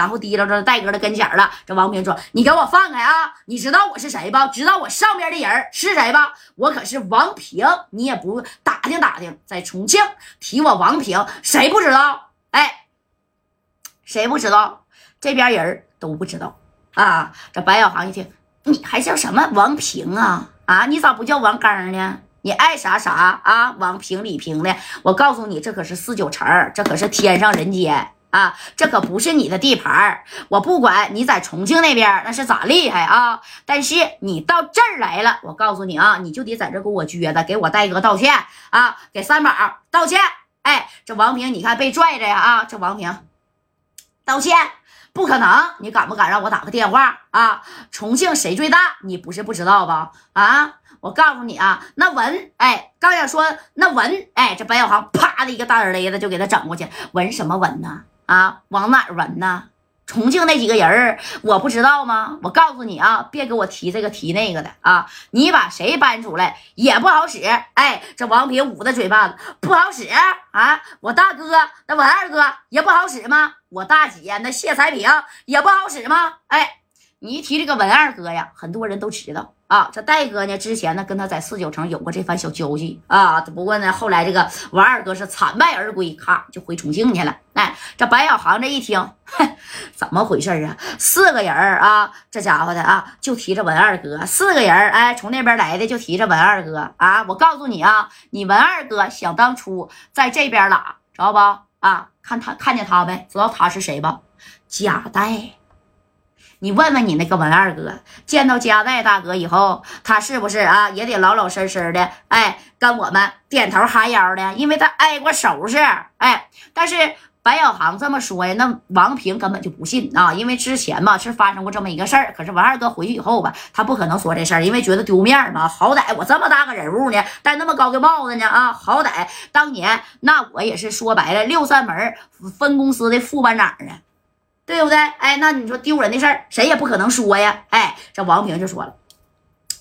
然后提溜着戴哥的跟前了。这王平说：“你给我放开啊！你知道我是谁不？知道我上边的人是谁不？我可是王平，你也不打听打听，在重庆提我王平，谁不知道？哎，谁不知道？这边人都不知道啊！这白小航一听，你还叫什么王平啊？啊，你咋不叫王刚呢？”你爱啥啥啊？王平、李平的，我告诉你，这可是四九城，这可是天上人间啊！这可不是你的地盘我不管你在重庆那边那是咋厉害啊，但是你到这儿来了，我告诉你啊，你就得在这给我撅的，给我戴哥道歉啊，给三宝道歉。哎，这王平，你看被拽着呀啊！这王平道歉不可能，你敢不敢让我打个电话啊？重庆谁最大？你不是不知道吧？啊？我告诉你啊，那文，哎，刚想说那文，哎，这白小航啪的一个大耳雷子就给他整过去。文什么文呢？啊，往哪儿文呢？重庆那几个人儿，我不知道吗？我告诉你啊，别给我提这个提那个的啊！你把谁搬出来也不好使。哎，这王平捂着嘴巴子不好使啊！我大哥那文二哥也不好使吗？我大姐那谢才平也不好使吗？哎，你一提这个文二哥呀，很多人都知道。啊，这戴哥呢？之前呢，跟他在四九城有过这番小交际啊。不过呢，后来这个王二哥是惨败而归，咔就回重庆去了。哎，这白小航这一听，怎么回事啊？四个人啊，这家伙的啊，就提着文二哥。四个人哎，从那边来的就提着文二哥啊。我告诉你啊，你文二哥想当初在这边拉，知道不？啊，看他看见他没？知道他是谁吧？贾代。你问问你那个文二哥，见到加代大哥以后，他是不是啊也得老老实实的，哎，跟我们点头哈腰的，因为他挨过收拾，哎。但是白小航这么说呀，那王平根本就不信啊，因为之前嘛是发生过这么一个事儿。可是文二哥回去以后吧，他不可能说这事儿，因为觉得丢面嘛。好歹我这么大个人物呢，戴那么高的帽子呢啊，好歹当年那我也是说白了六扇门分公司的副班长呢。对不对？哎，那你说丢人的事儿，谁也不可能说呀。哎，这王平就说了，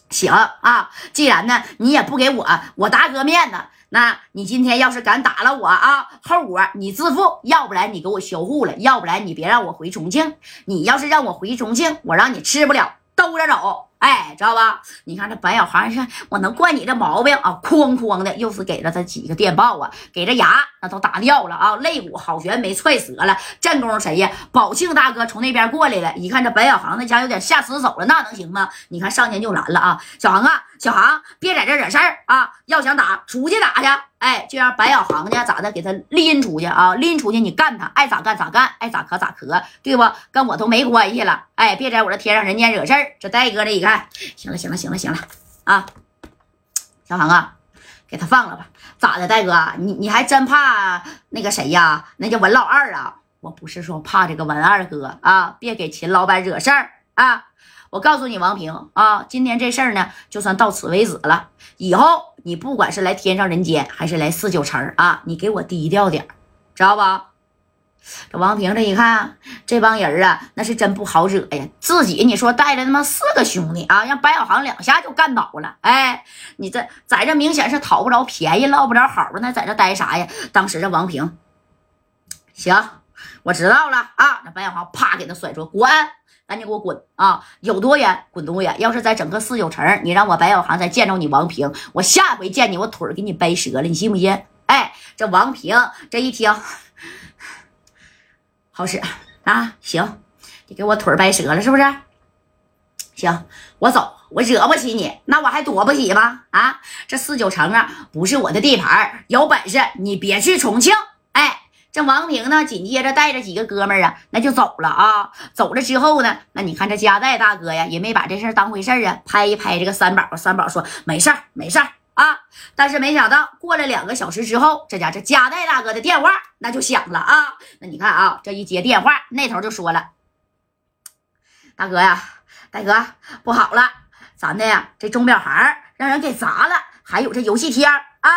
行啊，既然呢你也不给我我大哥面子，那你今天要是敢打了我啊，后果你自负。要不然你给我销户了，要不然你别让我回重庆。你要是让我回重庆，我让你吃不了兜着走。哎，知道吧？你看这白小航看：“我能惯你这毛病啊？”哐哐的，又是给了他几个电报啊，给这牙那都打掉了啊，肋骨好悬没踹折了。战功谁呀？宝庆大哥从那边过来了，一看这白小航那家有点下死手了，那能行吗？你看上前就拦了啊，小航啊，小航别在这惹事儿啊，要想打出去打去。哎，就让白小航呢咋的给他拎出去啊，拎出去你干他，爱咋干咋干，爱咋磕咋磕，对不？跟我都没关系了。哎，别在我这天上人间惹事儿。这戴哥这一看。行了行了行了行了啊，小航啊，给他放了吧。咋的，戴哥，你你还真怕那个谁呀？那叫文老二啊？我不是说怕这个文二哥啊，别给秦老板惹事儿啊。我告诉你，王平啊，今天这事儿呢，就算到此为止了。以后你不管是来天上人间，还是来四九城啊，你给我低调点知道吧？这王平这一看，这帮人啊，那是真不好惹呀！自己你说带着他妈四个兄弟啊，让白小航两下就干倒了。哎，你这在这明显是讨不着便宜，落不着好那在这待啥呀？当时这王平，行，我知道了啊！那白小航啪给他甩出，滚，赶紧给我滚啊！有多远滚多远。要是在整个四九城，你让我白小航再见着你王平，我下回见你，我腿给你掰折了，你信不信？哎，这王平这一听。好使啊！行，你给我腿掰折了是不是？行，我走，我惹不起你，那我还躲不起吗？啊，这四九城啊，不是我的地盘，有本事你别去重庆。哎，这王平呢，紧接着带着几个哥们儿啊，那就走了啊。走了之后呢，那你看这加代大哥呀，也没把这事当回事啊，拍一拍这个三宝，三宝说没事儿，没事儿。啊！但是没想到，过了两个小时之后，这家这加代大哥的电话那就响了啊！那你看啊，这一接电话，那头就说了：“大哥呀，大哥，不好了，咱的呀这钟表行让人给砸了，还有这游戏厅啊。”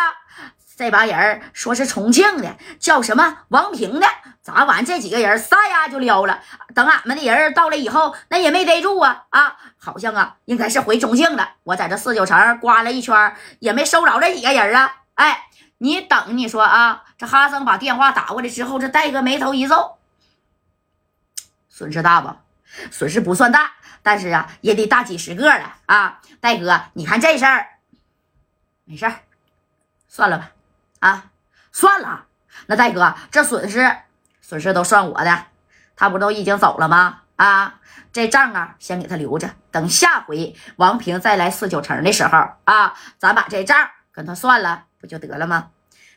这帮人说是重庆的，叫什么王平的，砸完这几个人撒丫就撩了。等俺们的人到了以后，那也没逮住啊啊，好像啊应该是回重庆了。我在这四九城刮了一圈，也没收着这几个人啊。哎，你等你说啊，这哈森把电话打过来之后，这戴哥眉头一皱，损失大不？损失不算大，但是啊，也得大几十个了啊！戴哥，你看这事儿，没事儿，算了吧，啊，算了。那戴哥，这损失损失都算我的，他不都已经走了吗？啊，这账啊，先给他留着，等下回王平再来四九城的时候啊，咱把这账跟他算了，不就得了吗？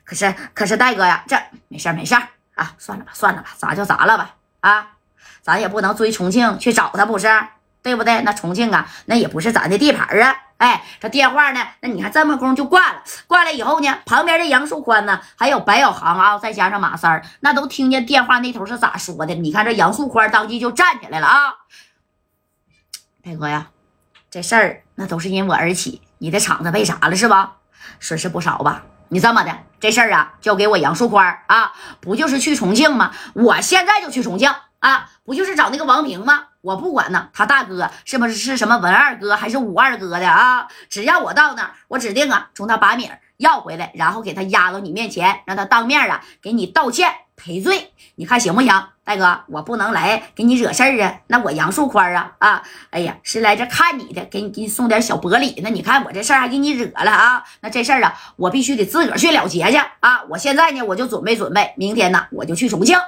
可是，可是戴哥呀，这没事儿没事儿啊，算了吧，算了吧，砸就砸了吧，啊，咱也不能追重庆去找他，不是？对不对？那重庆啊，那也不是咱的地盘啊。哎，这电话呢？那你看这么功就挂了，挂了以后呢，旁边的杨树宽呢，还有白小航啊，再加上马三儿，那都听见电话那头是咋说的。你看这杨树宽当即就站起来了啊，大哥呀，这事儿那都是因我而起，你的厂子被啥了是吧？损失不少吧？你这么的，这事儿啊，交给我杨树宽啊，不就是去重庆吗？我现在就去重庆啊，不就是找那个王平吗？我不管呢，他大哥是不是是什么文二哥还是武二哥的啊？只要我到那儿，我指定啊，从他把米要回来，然后给他压到你面前，让他当面啊给你道歉赔罪，你看行不行？大哥，我不能来给你惹事儿啊！那我杨树宽啊啊，哎呀，是来这看你的，给你给你送点小薄礼。那你看我这事儿还给你惹了啊？那这事儿啊，我必须得自个儿去了结去啊！我现在呢，我就准备准备，明天呢，我就去重庆。